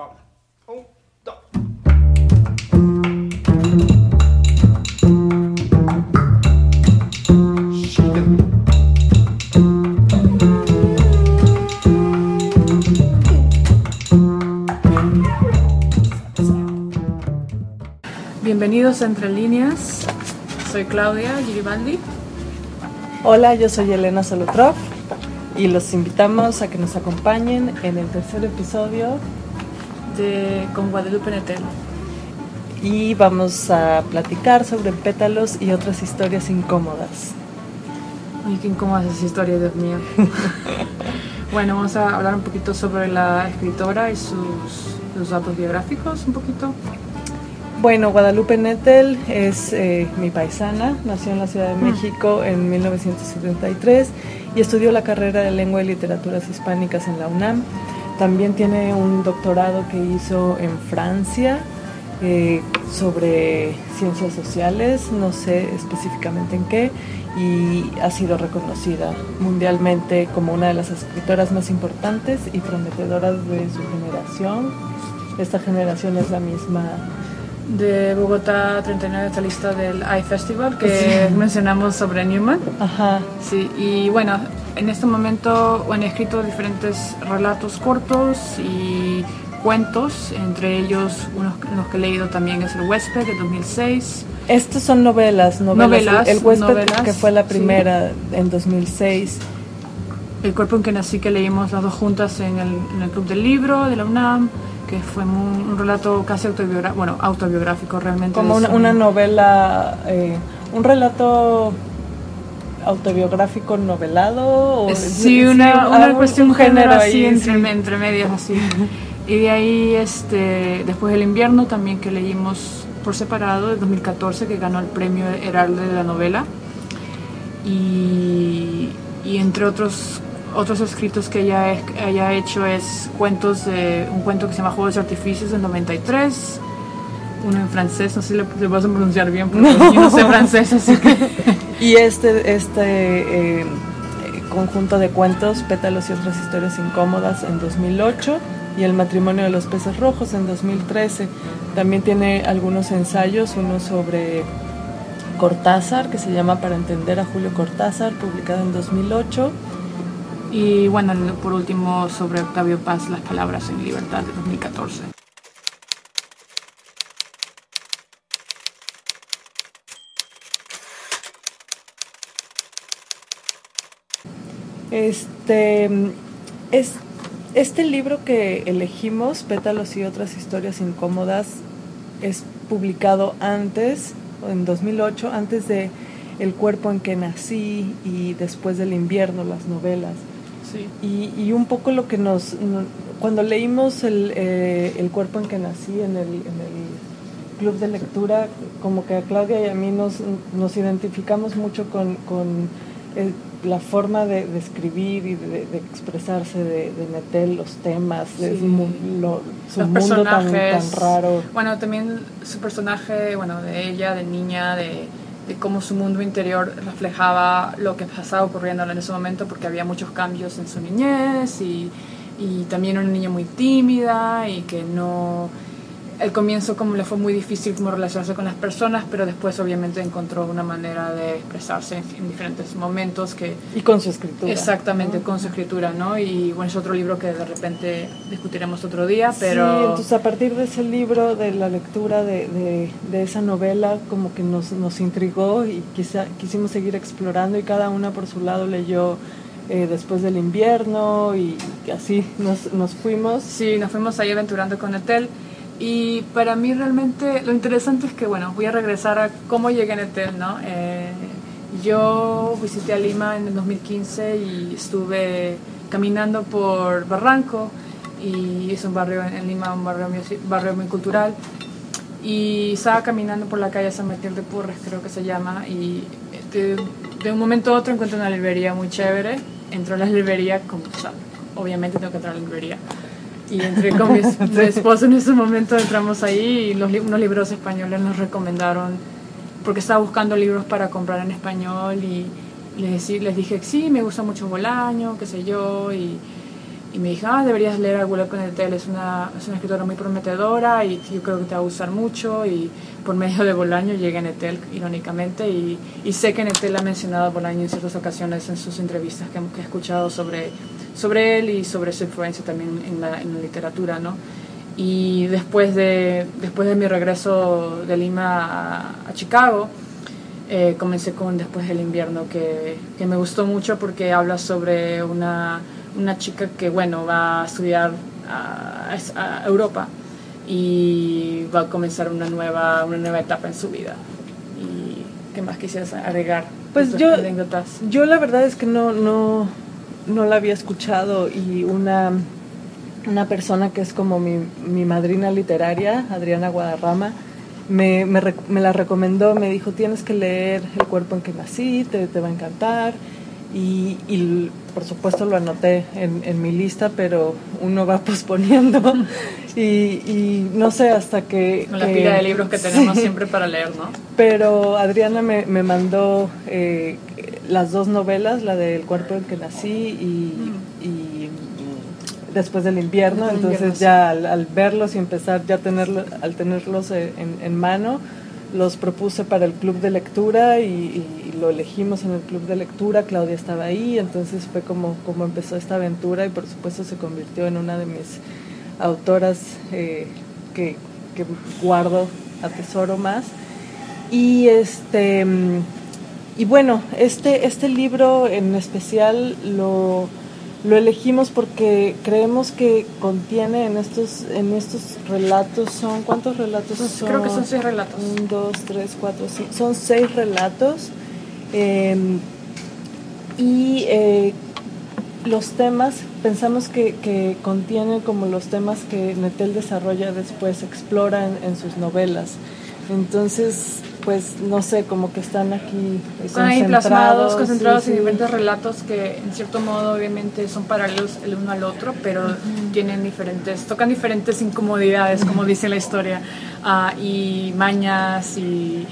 Vamos. Un, dos. Bienvenidos a Entre Líneas. Soy Claudia Giribaldi. Hola, yo soy Elena Solotrov y los invitamos a que nos acompañen en el tercer episodio de Con Guadalupe Netel. y vamos a platicar sobre pétalos y otras historias incómodas. Ay, qué incómoda es esa historia, Dios mío. bueno, vamos a hablar un poquito sobre la escritora y sus, sus datos biográficos, un poquito. Bueno, Guadalupe Nettel es eh, mi paisana, nació en la Ciudad de México en 1973 y estudió la carrera de Lengua y Literaturas Hispánicas en la UNAM. También tiene un doctorado que hizo en Francia eh, sobre ciencias sociales, no sé específicamente en qué, y ha sido reconocida mundialmente como una de las escritoras más importantes y prometedoras de su generación. Esta generación es la misma De Bogotá 39, esta lista del iFestival que mencionamos sobre Newman. Ajá. Sí, y bueno, en este momento he escrito diferentes relatos cortos y cuentos, entre ellos unos, unos que he leído también es El huésped de 2006. Estas son novelas, novelas. Novelas, el huésped novelas, que fue la sí. primera en 2006. El cuerpo en que nací que leímos las dos juntas en el, en el Club del Libro de la UNAM, que fue un, un relato casi autobiográfico, bueno, autobiográfico realmente. Como una novela, eh, un relato autobiográfico novelado. O, Sí, una, una un- cuestión un género género así ahí, entre, sí. entre medias así. y de ahí, este, después del invierno también que leímos por separado, de 2014, que ganó el premio Heralde de la novela. Y, y entre otros otros escritos que ella haya hecho es cuentos de un cuento que se llama Juegos de Artificios del 93 uno en francés no sé si le, le vas a pronunciar bien porque yo no sé francés así que Y este, este eh, conjunto de cuentos, Pétalos y otras historias incómodas en 2008 y El matrimonio de los peces rojos en 2013. También tiene algunos ensayos, uno sobre Cortázar, que se llama Para entender a Julio Cortázar, publicado en 2008. Y bueno, por último, sobre Octavio Paz, Las Palabras en Libertad de 2014. Este, es, este libro que elegimos, Pétalos y otras historias incómodas, es publicado antes, en 2008, antes de El cuerpo en que nací y después del invierno, las novelas. Sí. Y, y un poco lo que nos... no- cuando leímos el, eh, el cuerpo en que nací en el, en el club de lectura, como que a Claudia y a mí nos, nos identificamos mucho con, con el- la forma de, de escribir y de, de expresarse de, de Nettel, los temas, de Sí. su, mu- lo- su Los mundo tan, tan raro. Bueno, también su personaje, bueno, de ella, de niña, de, cómo su mundo interior reflejaba lo que estaba ocurriendo en ese momento, porque había muchos cambios en su niñez y, y también una niña muy tímida y que no... Al comienzo como le fue muy difícil como relacionarse con las personas, pero después obviamente encontró una manera de expresarse en, en diferentes momentos que Y con su escritura. Exactamente, ¿no? con su escritura, ¿no? Y bueno, es otro libro que de repente discutiremos otro día, pero... Sí, entonces a partir de ese libro, de la lectura de, de, de esa novela, como que nos, nos intrigó y quizá, quisimos seguir explorando y cada una por su lado leyó eh, después del invierno y así nos, nos fuimos. Sí, nos fuimos ahí aventurando con Etel. Y para mí realmente lo interesante es que, bueno, voy a regresar a cómo llegué en Etel, ¿no? Eh, yo visité a Lima en el 2015 y estuve caminando por Barranco y es un barrio en Lima, un barrio, muy- barrio muy cultural. Y estaba caminando por la calle San Martín de Porres, creo que se llama, y de, de un momento a otro encuentro una librería muy chévere. Entro a la librería, como, o sea, obviamente tengo que entrar a la librería. Y entré con mi, mi esposo en ese momento, entramos ahí y los, unos libros españoles nos recomendaron, porque estaba buscando libros para comprar en español y les, les dije, sí, me gusta mucho Bolaño, qué sé yo, y, y me dijo, ah, deberías leer a Willow Netel, es una, es una escritora muy prometedora y yo creo que te va a gustar mucho y por medio de Bolaño llegué a Netel, irónicamente, y, y sé que Netel ha mencionado a Bolaño en ciertas ocasiones en sus entrevistas que, que he escuchado sobre, sobre él y sobre su influencia también en la, en la literatura, ¿no? Y después de, después de mi regreso de Lima a, Chicago, eh, comencé con Después del invierno, que, que me gustó mucho porque habla sobre una una chica que, bueno, va a estudiar a, Europa y va a comenzar una nueva, una nueva etapa en su vida. ¿Y qué más quisieras agregar? Pues yo, yo la verdad es que no, no, no la había escuchado y una, una persona que es como mi, mi madrina literaria, Adriana Guadarrama, me, me, me, la recomendó, me dijo, tienes que leer El cuerpo en que nací, te, te va a encantar. Y, y, por supuesto lo anoté en, en, mi lista, pero uno va posponiendo y, y no sé hasta que... Con la pila de libros que tenemos siempre para leer, ¿no? Pero Adriana me, me mandó eh, las dos novelas, la del cuerpo en que nací y, mm. y después del invierno, entonces ya al, al, verlos y empezar ya tenerlo, al tenerlos en, en mano, los propuse para el club de lectura y, lo elegimos en el club de lectura, Claudia estaba ahí, entonces fue como, como empezó esta aventura y por supuesto se convirtió en una de mis autoras eh, que, que, guardo, atesoro más. Y este y bueno, este, este libro en especial lo lo elegimos porque creemos que contiene en estos en estos relatos son cuántos relatos son creo que son seis relatos. Un dos tres cuatro cinco son seis relatos. Em, y eh, los temas pensamos que, que contiene como los temas que Netel desarrolla después explora en sus novelas. Entonces pues no sé, como que están aquí están ahí plasmados, concentrados en diferentes relatos que en cierto modo obviamente son paralelos el uno al otro, pero tienen diferentes, tocan diferentes incomodidades, como dice la historia, uh, y mañas y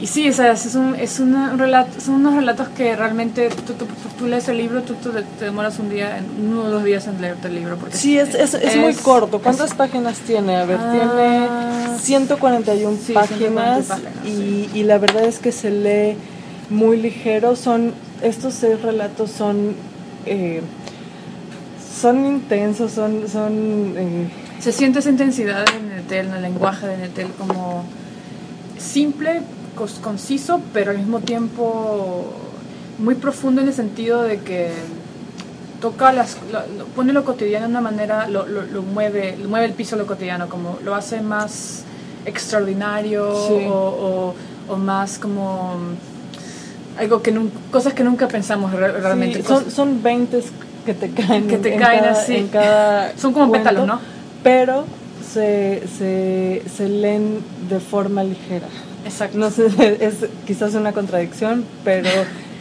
y sí, o sea, es un, es un relato, son unos relatos que realmente tú, tú, tú lees el libro, tú, te demoras un día, uno o dos días en leerte el libro. Porque sí, es, es, es, muy corto. ¿Cuántas páginas tiene? A ver, ah, tiene 141 páginas, y, y, la verdad es que se lee muy ligero. Son Estos seis relatos son... Eh, son intensos, son... son eh, se siente esa intensidad en Netel, en el lenguaje de Netel como simple conciso, pero al mismo tiempo muy profundo en el sentido de que toca las lo, pone lo cotidiano de una manera lo, lo, mueve mueve el piso lo cotidiano como lo hace más extraordinario o, o, más como algo que cosas que nunca pensamos realmente. Son, son 20 que te caen que te caen así. son como pétalos no pero se, se, se leen de forma ligera Exacto. No sé, es quizás una contradicción, pero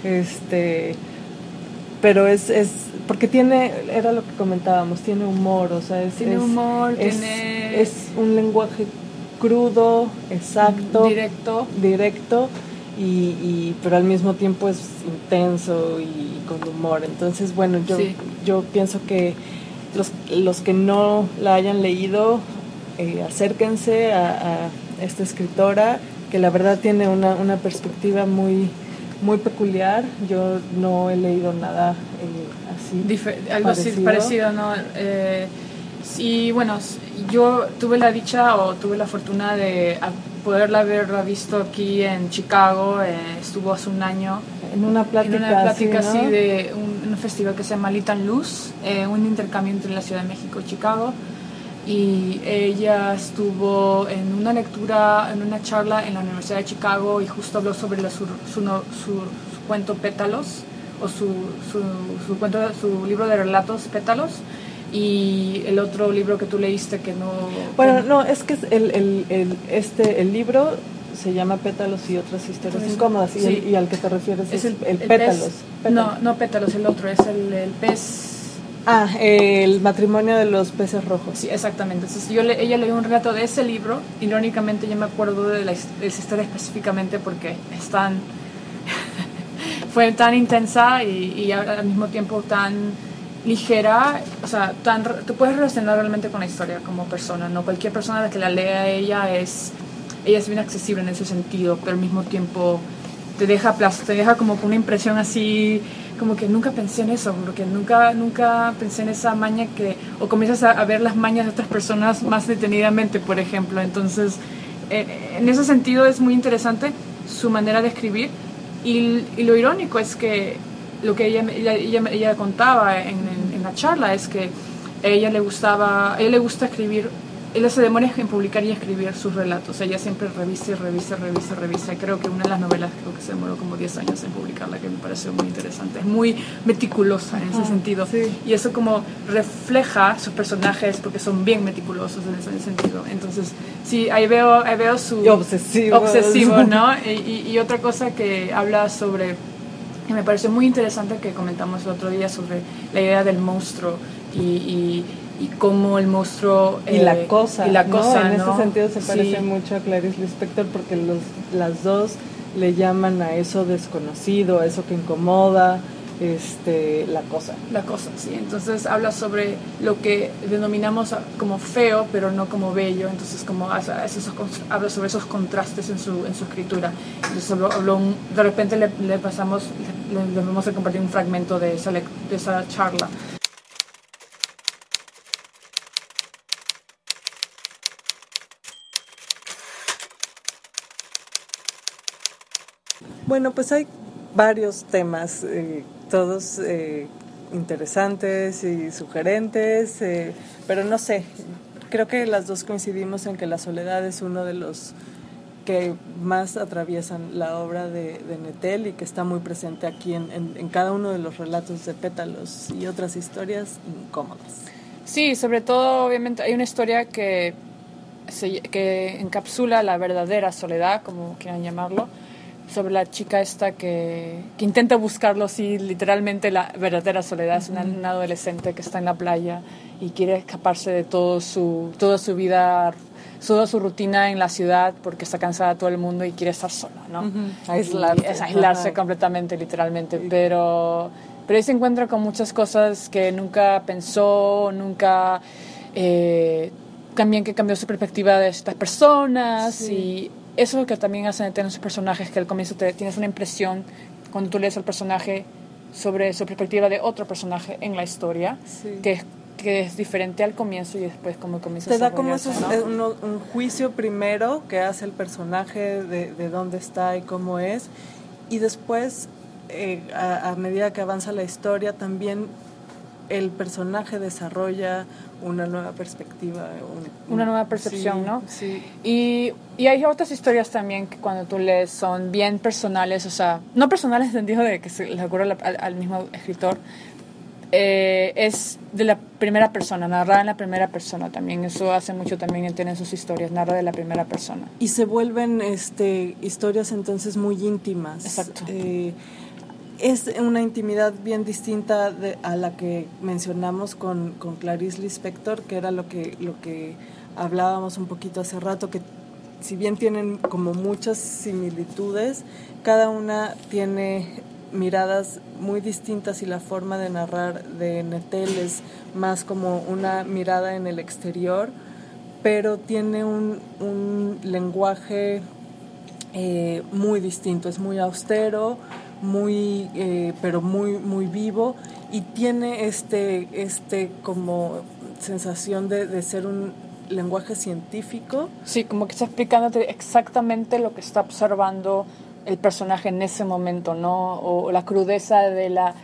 este pero es, es porque tiene era lo que comentábamos, tiene humor, o sea, es tiene humor, es, tiene es un lenguaje crudo, exacto, directo, directo y, y, pero al mismo tiempo es intenso y con humor. Entonces, bueno, yo yo pienso que los, los que no la hayan leído, eh, acérquense a, a esta escritora que la verdad tiene una, una perspectiva muy, muy peculiar. Yo no he leído nada eh, así. algo así parecido, ¿no? Eh, y bueno, yo tuve la dicha o tuve la fortuna de poderla haberla visto aquí en Chicago, eh, estuvo hace un año. En una plática, en una plática así, de un, un, festival que se llama Litan Luz, eh, un intercambio entre la Ciudad de México y Chicago y ella estuvo en una lectura, en una charla en la Universidad de Chicago y justo habló sobre la, su, su, su, cuento Pétalos o su, su, cuento, su libro de relatos Pétalos y el otro libro que tú leíste que no... Bueno, no, es que el, el, el, este, el libro se llama Pétalos y otras historias incómodas y, y, al que te refieres es, el, pétalos, No, no Pétalos, el otro es el, pez Ah, el matrimonio de los peces rojos. Sí, exactamente. Entonces yo le, ella leyó un relato de ese libro, irónicamente yo me acuerdo de, la, de esa historia específicamente porque es fue tan intensa y, y, al mismo tiempo tan ligera, o sea, tan, te puedes relacionar realmente con la historia como persona, ¿no? Cualquier persona que la lea ella es, ella es bien accesible en ese sentido, pero al mismo tiempo te deja, te deja como una impresión así, como que nunca pensé en eso, porque nunca, nunca pensé en esa maña que, o comienzas a, ver las mañas de otras personas más detenidamente, por ejemplo, entonces, en ese sentido es muy interesante su manera de escribir, y, y lo irónico es que lo que ella, ella, ella, contaba en, en, la charla es que a ella le gustaba, a ella le gusta escribir, ella se demora en publicar y escribir sus relatos, ella siempre revisa y revisa, revisa, revisa, creo que una de las novelas creo que se demoró como 10 años en publicarla, que me pareció muy interesante, es muy meticulosa en ese ah, sentido, y eso como refleja sus personajes porque son bien meticulosos en ese sentido, entonces sí, ahí veo, ahí veo su... obsesivo. Obsesivo, ¿no? Y, y otra cosa que habla sobre y me pareció muy interesante que comentamos el otro día sobre la idea del monstruo y, y, y cómo el monstruo... y la eh, cosa. Y la cosa, En ese sentido se parece mucho a Clarice Lispector porque los, las dos le llaman a eso desconocido, a eso que incomoda, este, la cosa. La cosa, sí. Entonces habla sobre lo que denominamos como feo, pero no como bello. Entonces como habla sobre esos contrastes en su, en su escritura. Entonces de repente le, le pasamos, le, vamos a compartir un fragmento de esa, de esa charla. Bueno, pues hay varios temas eh, todos eh, interesantes y sugerentes, eh, pero no sé, creo que las dos coincidimos en que la soledad es uno de los que más atraviesan la obra de, de Netel y que está muy presente aquí en, en, cada uno de los relatos de Pétalos y otras historias incómodas. Sí, sobre todo, obviamente, hay una historia que, que encapsula la verdadera soledad, como quieran llamarlo, sobre la chica esta que, que intenta buscarlo así, literalmente la verdadera soledad. Es una, adolescente que está en la playa y quiere escaparse de todo su, toda su vida, toda su rutina en la ciudad porque está cansada de todo el mundo y quiere estar sola, ¿no? Aislarse. Es aislarse completamente, literalmente. Pero, pero ahí se encuentra con muchas cosas que nunca pensó, nunca... Eh, también que cambió su perspectiva de estas personas y eso es lo que también hacen tener sus personajes, que al comienzo te, tienes una impresión cuando tú lees al personaje sobre su perspectiva de otro personaje en la historia, que, es, que es diferente al comienzo y después como comienza Te da como eso, un, juicio primero que hace el personaje de, de dónde está y cómo es, y después, eh, a, a medida que avanza la historia, también el personaje desarrolla una nueva perspectiva. una nueva percepción, ¿no? Sí. Y, y, hay otras historias también que cuando tú lees son bien personales, o sea, no personales en el sentido de que se le ocurre al, mismo escritor, eh, es de la primera persona, narrada en la primera persona también. Eso hace mucho también tener sus historias, narra de la primera persona. Y se vuelven este, historias entonces muy íntimas. Exacto. Eh, es una intimidad bien distinta a la que mencionamos con, con Clarice Lispector, que era lo que, lo que hablábamos un poquito hace rato, que si bien tienen como muchas similitudes, cada una tiene miradas muy distintas y la forma de narrar de Netel es más como una mirada en el exterior, pero tiene un, un lenguaje eh, muy distinto, es muy austero, muy, eh, pero muy, muy vivo y tiene este, este como sensación de, de ser un lenguaje científico. Sí, como que está explicándote exactamente lo que está observando el personaje en ese momento, ¿no? O la crudeza de la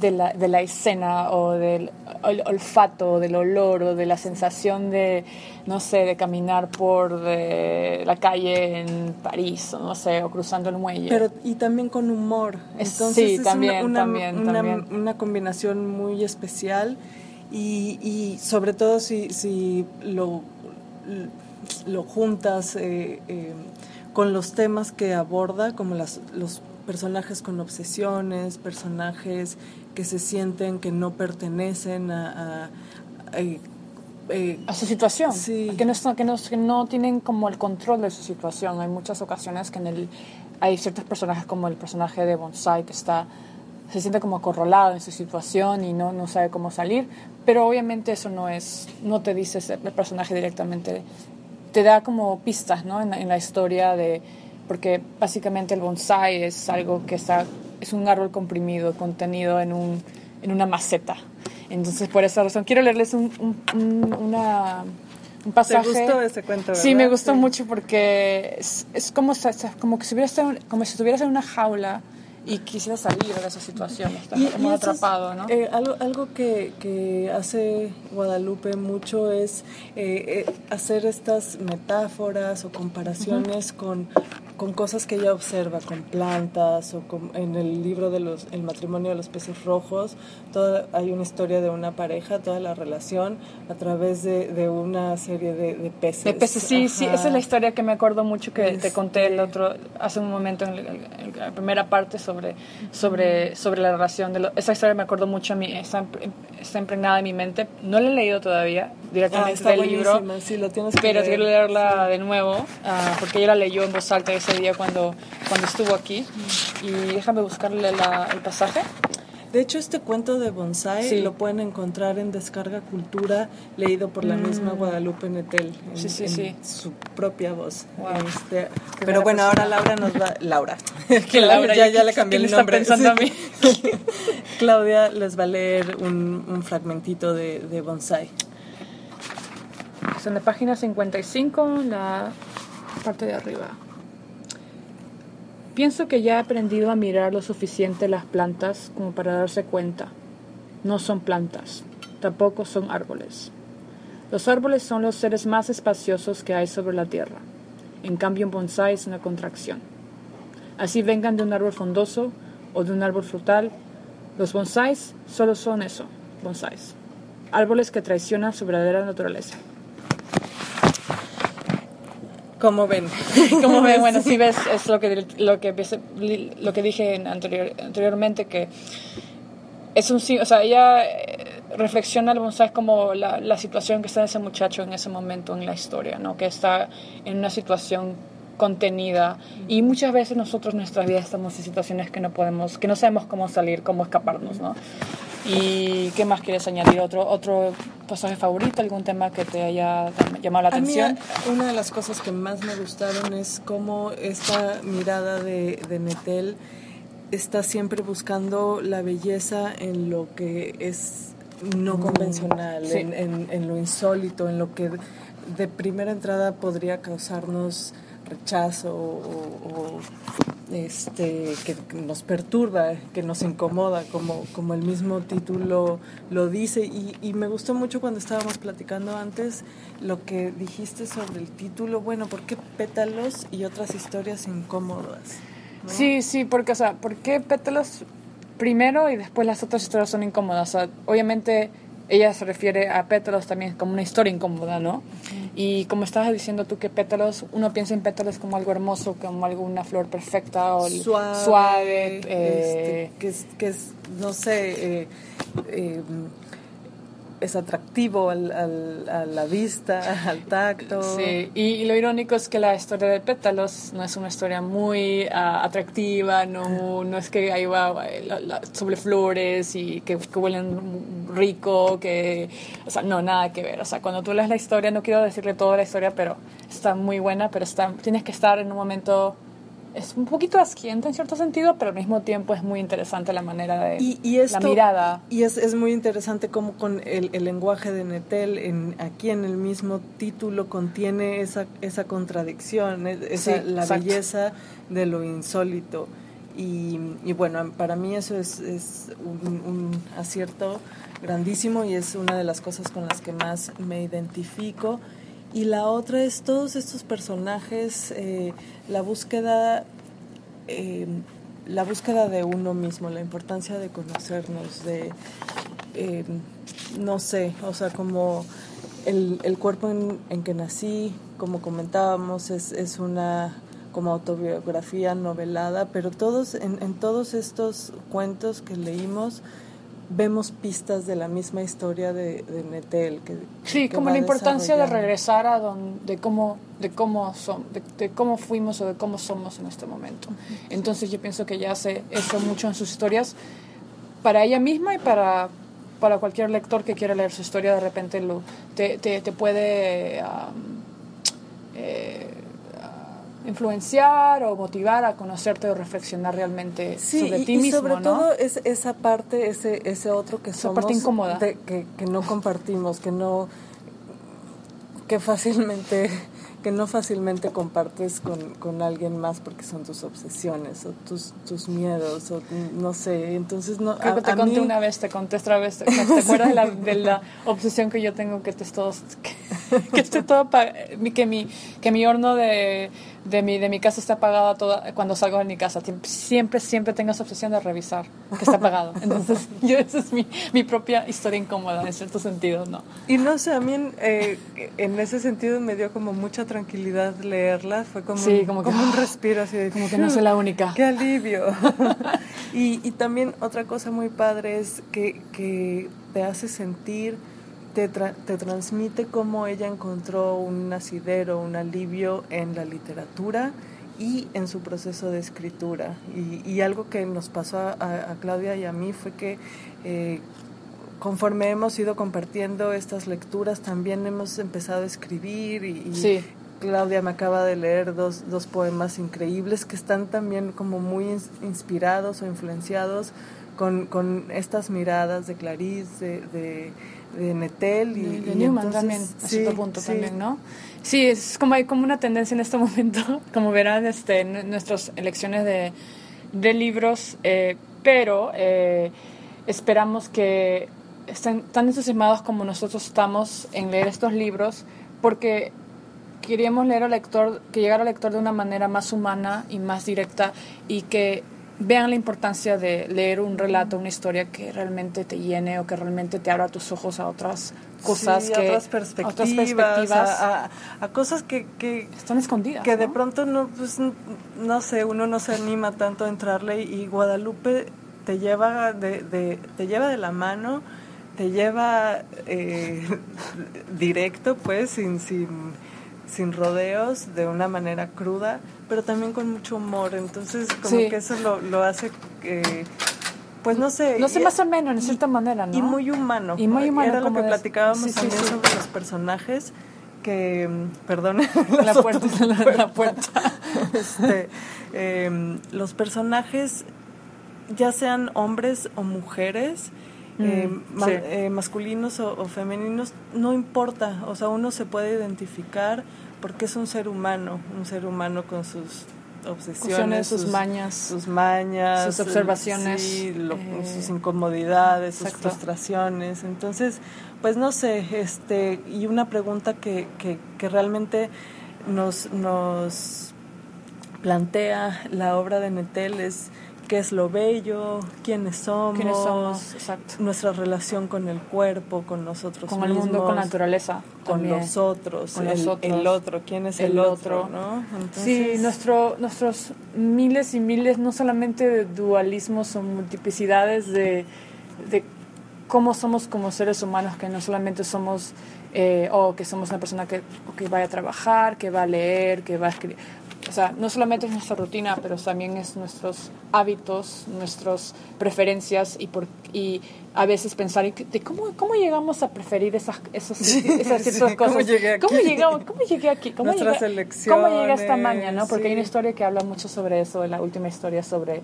de la, de la escena o del olfato o del olor o de la sensación de, no sé, de caminar por la calle en París o no sé, o cruzando el muelle. Pero y también con humor. Entonces sí, también, una, también, una, también. una, combinación muy especial y, y sobre todo si, si lo, lo juntas eh, eh, con los temas que aborda, como las, los personajes con obsesiones, personajes que se sienten que no pertenecen a... Eh, a, su situación, que, no, que, no, que no tienen como el control de su situación. Hay muchas ocasiones que en el, hay ciertos personajes como el personaje de Bonsai que está se siente como acorralado en su situación y no, no sabe cómo salir, pero obviamente eso no es, no te dice el personaje directamente, te da como pistas, ¿no? En, en la historia de, porque básicamente el bonsai es algo que está, es un árbol comprimido, contenido en, un, en una maceta. Entonces, por esa razón, quiero leerles un, un, una, un pasaje. ¿Te gustó ese cuento? ¿verdad? Sí, me gustó mucho porque es, es como, como, que si como si estuvieras en una jaula y quisiera salir de esa situación, estar como atrapado, ¿no? Eh, algo, algo que, que, hace Guadalupe mucho es eh, eh, hacer estas metáforas o comparaciones con con cosas que ella observa, con plantas o en el libro de los el matrimonio de los peces rojos, toda, hay una historia de una pareja, toda la relación a través de, de una serie de, de, peces. De peces, sí, sí, esa es la historia que me acuerdo mucho que te conté el otro hace un momento en, la primera parte sobre sobre sobre la relación de esa historia me acuerdo mucho a mí, está, está impregnada en mi mente, no la he leído todavía directamente ah, del libro, sí, lo tienes pero quiero leerla de nuevo uh, porque ella la leyó en voz alta ese día cuando, cuando estuvo aquí. Y déjame buscarle la, el pasaje. De hecho, este cuento de bonsai lo pueden encontrar en Descarga Cultura, leído por la misma mm. Guadalupe Netel, en, sí, sí, sí. su propia voz. Este, pero bueno, ahora Laura nos va... Laura. que Laura ya, ya le cambié el nombre. Está pensando a mí. Claudia les va a leer un, un fragmentito de, de bonsai. Es en la página 55, la parte de arriba. Pienso que ya he aprendido a mirar lo suficiente las plantas como para darse cuenta. No son plantas, tampoco son árboles. Los árboles son los seres más espaciosos que hay sobre la tierra. En cambio, un bonsai es una contracción. Así vengan de un árbol frondoso o de un árbol frutal, los bonsáis solo son eso, bonsáis. Árboles que traicionan su verdadera naturaleza. ¿Cómo ven? ¿Cómo ven? Bueno, sí ves, es lo que, lo que, lo que dije anterior, anteriormente, que es un o sea, ella eh, reflexiona el bonsai como la, la situación que está ese muchacho en ese momento en la historia, ¿no? Que está en una situación contenida y muchas veces nosotros en nuestra vida estamos en situaciones que no podemos, que no sabemos cómo salir, cómo escaparnos, ¿no? ¿Y qué más quieres añadir? ¿Otro, otro pasaje favorito? ¿Algún tema que te haya llamado la atención? una de las cosas que más me gustaron es cómo esta mirada de, de Netel está siempre buscando la belleza en lo que es no mm, convencional, en, en, lo insólito, en lo que de primera entrada podría causarnos rechazo o, este, que nos perturba, que nos incomoda, como, como el mismo título lo dice. Y, y, me gustó mucho cuando estábamos platicando antes lo que dijiste sobre el título, bueno, ¿por qué pétalos y otras historias incómodas? Sí, sí, porque, o sea, ¿por qué pétalos primero y después las otras historias son incómodas? O sea, obviamente ella se refiere a pétalos también como una historia incómoda, ¿no? Y como estabas diciendo tú que pétalos, uno piensa en pétalos como algo hermoso, como algo, una flor perfecta o suave, este, eh, que, es, que es, no sé, eh, eh, es atractivo al, a la vista, al tacto. Sí, y, lo irónico es que la historia de pétalos no es una historia muy ah, atractiva, no, no es que ahí va sobre flores y que, que, huelen rico, que, o sea, no, nada que ver. O sea, cuando tú lees la historia, no quiero decirle toda la historia, pero está muy buena, pero está, tienes que estar en un momento es un poquito asquienta en cierto sentido, pero al mismo tiempo es muy interesante la manera de y, la mirada. Y es, es muy interesante cómo con el, el, lenguaje de Netel, en, aquí en el mismo título, contiene esa, esa contradicción, esa, la belleza de lo insólito. Y, y, bueno, para mí eso es, es un, un, acierto grandísimo y es una de las cosas con las que más me identifico. Y la otra es todos estos personajes, eh, la búsqueda, eh, la búsqueda de uno mismo, la importancia de conocernos, de, eh, no sé, o sea, como el, el cuerpo en, en, que nací, como comentábamos, es, es una como autobiografía novelada, pero todos en, en todos estos cuentos que leímos vemos pistas de la misma historia de, de Netel. Que, sí, como la importancia de regresar a donde, de cómo, de cómo son, de, cómo fuimos o de cómo somos en este momento. Entonces yo pienso que ella hace eso mucho en sus historias, para ella misma y para, para cualquier lector que quiera leer su historia, de repente lo, te, te, puede eh, influenciar o motivar a conocerte o reflexionar realmente sobre ti mismo. sobre todo es esa parte, ese, ese otro que somos. parte incómoda. que, que no compartimos, que no. que fácilmente que no fácilmente compartes con, con, alguien más porque son tus obsesiones o tus, tus miedos o no sé, entonces no... Creo que te conté una vez, te conté otra vez, ¿te, acuerdas de la, de la, obsesión que yo tengo que estés todos, que, esté todo, que mi, que mi horno de de mi, de mi casa está apagado toda, cuando salgo de mi casa. Siempre, siempre tengo esa obsesión de revisar que está apagado. Entonces, yo, esa es mi, mi propia historia incómoda, en cierto sentido, ¿no? Y no sé, a mí en, eh, en ese sentido me dio como mucha tranquilidad leerla. Fue como, como, como un respiro así de... Como que no soy la única. ¡Qué alivio! y, y también otra cosa muy padre es que, que te hace sentir te, te transmite cómo ella encontró un asidero, un alivio en la literatura y en su proceso de escritura. Y, y algo que nos pasó a, Claudia y a mí fue que eh, conforme hemos ido compartiendo estas lecturas, también hemos empezado a escribir y, Claudia me acaba de leer dos, dos poemas increíbles que están también como muy inspirados o influenciados con, con estas miradas de Clarice, de de Netel y de, Newman también a cierto punto también no sí es como hay como una tendencia en este momento como verán este en nuestras elecciones de, de libros eh, pero eh, esperamos que estén tan entusiasmados como nosotros estamos en leer estos libros porque queríamos leer al lector que llegara al lector de una manera más humana y más directa y que vean la importancia de leer un relato, una historia que realmente te llene o que realmente te abra tus ojos a otras cosas, que, a otras perspectivas, a, cosas que, que, están escondidas. Que de pronto no, pues, no sé, uno no se anima tanto a entrarle y Guadalupe te lleva de, de te lleva de la mano, te lleva eh, directo, pues, sin, sin, sin rodeos, de una manera cruda pero también con mucho humor. Entonces, como que eso lo, lo hace, eh, pues no sé. No sé, más o menos, en cierta manera, ¿no? Y muy humano. Y muy humano. Era lo que platicábamos también sobre los personajes que, perdón, la puerta, la, puerta. este, em, los personajes, ya sean hombres o mujeres, mm, em, eh, masculinos o, o, femeninos, no importa, o sea, uno se puede identificar porque es un ser humano, un ser humano con sus obsesiones, sus, mañas, sus mañas, sus observaciones, eh, sus incomodidades, sus frustraciones. Entonces, pues no sé, este y una pregunta que, que, que realmente nos, nos plantea la obra de Netel es qué es lo bello, quiénes somos, nuestra relación con el cuerpo, con nosotros con mismos, el mundo, con la naturaleza, con los otros, el, otro, quién es el, otro, ¿no? Sí, nuestro, nuestros miles y miles, no solamente de dualismos o multiplicidades de, de cómo somos como seres humanos, que no solamente somos eh, o que somos una persona que, que vaya a trabajar, que va a leer, que va a escribir o sea, no solamente es nuestra rutina, pero también es nuestros hábitos, nuestras preferencias y, por, y a veces pensar de cómo, cómo llegamos a preferir esas, esas, esas ciertas cosas. ¿Cómo llegué aquí? ¿Cómo, llegamos, cómo llegué aquí? ¿Cómo Nuestras llegué, elecciones. ¿Cómo llegué a esta maña? ¿no? Porque hay una historia que habla mucho sobre eso, la última historia sobre,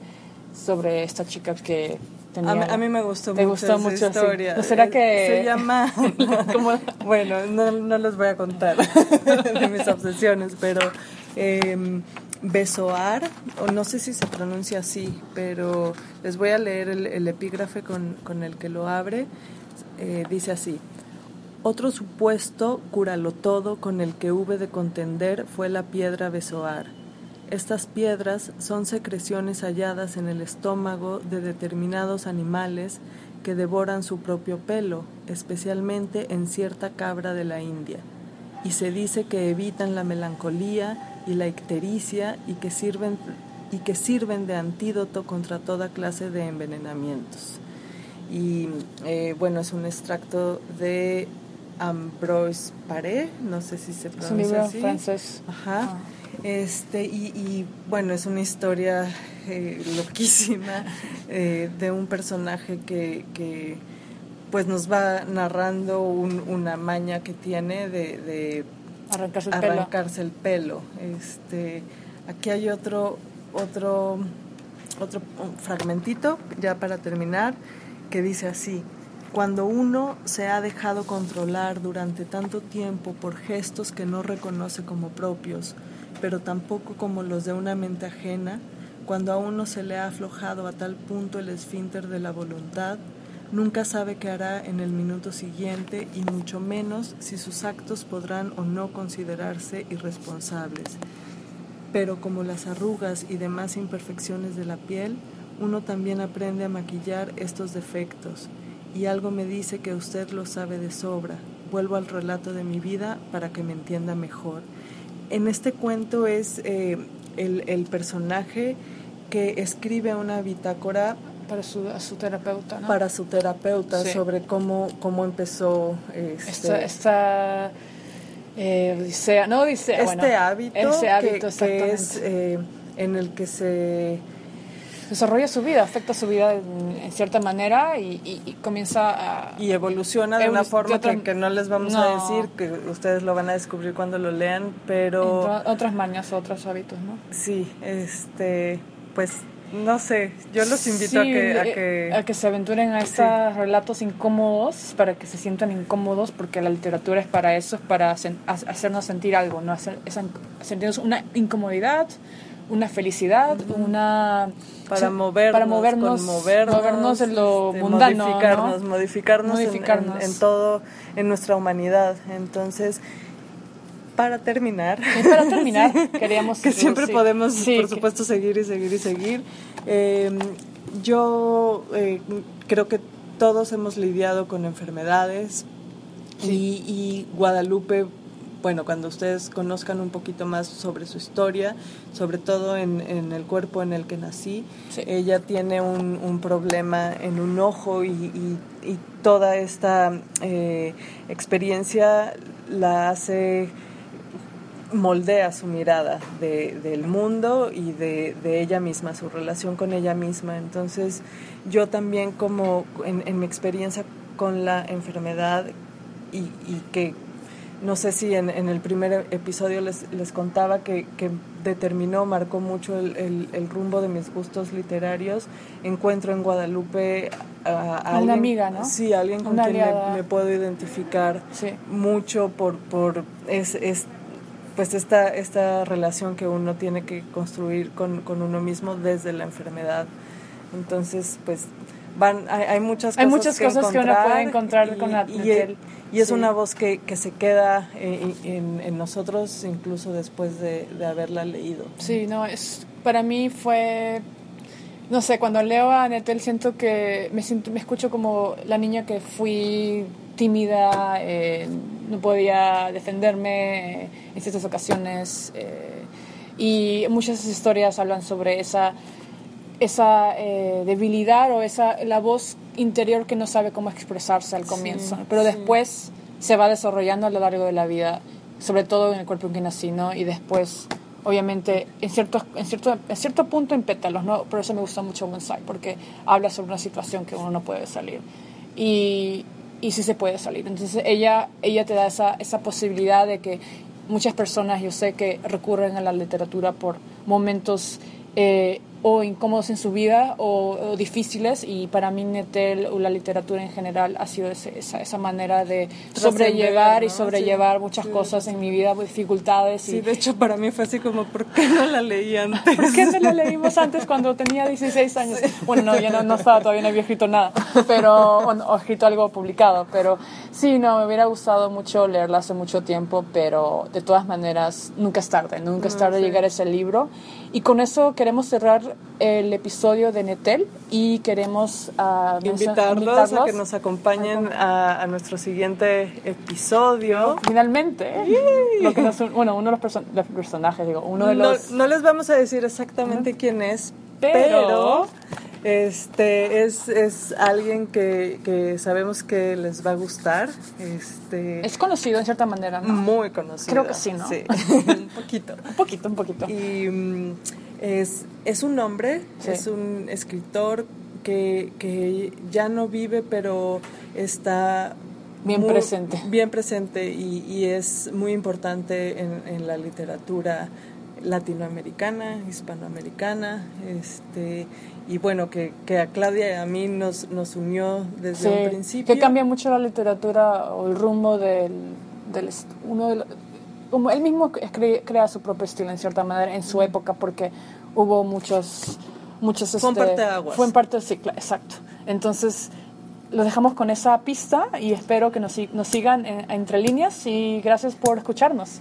sobre esta chica que Tenía, a, mí, me gustó mucho gustó mucho esa historia. ¿No será que se llama bueno no, no les voy a contar de mis obsesiones pero eh, Besoar, o no sé si se pronuncia así, pero les voy a leer el, epígrafe con, con, el que lo abre. Eh, dice así, otro supuesto, cúralo todo, con el que hube de contender fue la piedra Besoar. Estas piedras son secreciones halladas en el estómago de determinados animales que devoran su propio pelo, especialmente en cierta cabra de la India, y se dice que evitan la melancolía y la ictericia y que sirven, y que sirven de antídoto contra toda clase de envenenamientos. Y eh, bueno, es un extracto de Ambroise Paré, no sé si se pronuncia Es un libro así. francés. Ajá. Ah. Este, y, y, bueno, es una historia eh, loquísima eh, de un personaje que, que, pues nos va narrando un- una maña que tiene de, de Arrancarse el pelo. arrancarse el pelo. Este, aquí hay otro, otro, otro fragmentito, ya para terminar, que dice así. Cuando uno se ha dejado controlar durante tanto tiempo por gestos que no reconoce como propios, pero tampoco como los de una mente ajena, cuando a uno se le ha aflojado a tal punto el esfínter de la voluntad, nunca sabe qué hará en el minuto siguiente y mucho menos si sus actos podrán o no considerarse irresponsables. Pero como las arrugas y demás imperfecciones de la piel, uno también aprende a maquillar estos defectos. Y algo me dice que usted lo sabe de sobra. Vuelvo al relato de mi vida para que me entienda mejor. En este cuento es eh, el, el personaje que escribe una bitácora Para su, a su terapeuta, ¿no? para su terapeuta Sí. sobre cómo, cómo empezó este, esta, esta eh, odisea, no odisea, este bueno, hábito, ese hábito, que, es eh, en el que se desarrolla su vida, afecta su vida en, en cierta manera y, y- y comienza a... y evoluciona de una forma de otra- que, que no les vamos No. a decir, que ustedes lo van a descubrir cuando lo lean, pero otras mañas, otros hábitos, ¿no? sí, este, pues no sé, yo los invito a, Sí, que, a eh, que a que se aventuren a estos relatos incómodos, para que se sientan incómodos, porque la literatura es para eso, es para sen- hacernos sentir algo, ¿no? Hacer, esa- sentirnos una incomodidad, una felicidad, una... para sí, movernos, para movernos, movernos en lo este, mundano, modificarnos, ¿no? modificarnos, en- Modificarnos. En, en todo, en nuestra humanidad. Entonces, para terminar, Y para terminar, queríamos que siempre sí, podemos, sí, por que- supuesto, seguir y seguir y seguir. Eh, yo eh, creo que todos hemos lidiado con enfermedades y, y Guadalupe, bueno, cuando ustedes conozcan un poquito más sobre su historia, sobre todo en, en el cuerpo en el que nací, Sí. ella tiene un, un problema en un ojo y, y- y toda esta eh, experiencia la hace moldea su mirada de- del mundo y de, de ella misma, su relación con ella misma. Entonces, yo también como en, en mi experiencia con la enfermedad y, y que no sé si en, en el primer episodio les, les contaba que, que determinó, marcó mucho el, el- el rumbo de mis gustos literarios, encuentro en Guadalupe a, a A alguien, una amiga, ¿no? Sí, alguien con Una quien me, puedo identificar Sí. mucho por, por es, es- pues esta, esta relación que uno tiene que construir con, con uno mismo desde la enfermedad. Entonces, pues van, hay, hay muchas Hay cosas muchas cosas que uno puede encontrar con la- y, Natel. y es Sí. una voz que, que se queda eh, en, en nosotros incluso después de, de haberla leído. Sí, no, es para mí fue no sé, cuando leo a Netel siento que me siento me escucho como la niña que fui tímida, eh, no podía defenderme en ciertas ocasiones eh, y muchas historias hablan sobre esa esa eh, debilidad o esa la voz interior que no sabe cómo expresarse al comienzo, pero después se va desarrollando a lo largo de la vida, sobre todo en el cuerpo en que nací, ¿no? Y después, obviamente, en cierto, en cierto, en cierto punto en pétalos, ¿no? Por eso me gusta mucho Bonsai, porque habla sobre una situación que uno no puede salir. Y, y sí se puede salir. Entonces ella, ella te da esa, esa posibilidad de que muchas personas, yo sé que recurren a la literatura por momentos eh, o incómodos en su vida o, o difíciles y para mí Netel o la literatura en general ha sido ese- esa, esa manera de sobrellevar y ¿no? sobrellevar Sí, muchas sí, cosas sí. en mi vida, dificultades y Sí, de hecho para mí fue así como, ¿por qué no la leí antes? ¿Por qué no la leímos antes cuando tenía 16 años? Bueno, no, ya no, no estaba, todavía no había escrito nada, pero, o, o escrito algo publicado, pero sí, no, me hubiera gustado mucho leerla hace mucho tiempo, pero de todas maneras, nunca es tarde, nunca es tarde llegar a ese libro. Y con eso queremos cerrar el episodio de Netel y queremos mencio- invitarlos, a que nos acompañen a, a nuestro siguiente episodio. Finalmente, lo que nos- bueno, uno de los, perso- los personajes, digo, uno de los... no les vamos a decir exactamente quién es, Pero- pero, Este es, es alguien que, que, sabemos que les va a gustar. Este, es conocido en cierta manera, ¿no? Muy conocido. Creo que sí, ¿no? Sí, un poquito. un poquito, un poquito. Y mm, es, es un hombre, es un escritor que, que ya no vive, pero está bien presente. Bien presente y, y es muy importante en, en, la literatura latinoamericana, hispanoamericana, este, y bueno, que, que a Claudia y a mí nos, nos unió desde un principio. Que cambia mucho la literatura o el rumbo del, del uno de como él mismo crea su propio estilo en cierta manera en su época porque hubo muchos muchos fue en este, parte de aguas. fue en parte de ciclo exacto entonces lo dejamos con esa pista y espero que nos, nos sigan entre líneas y gracias por escucharnos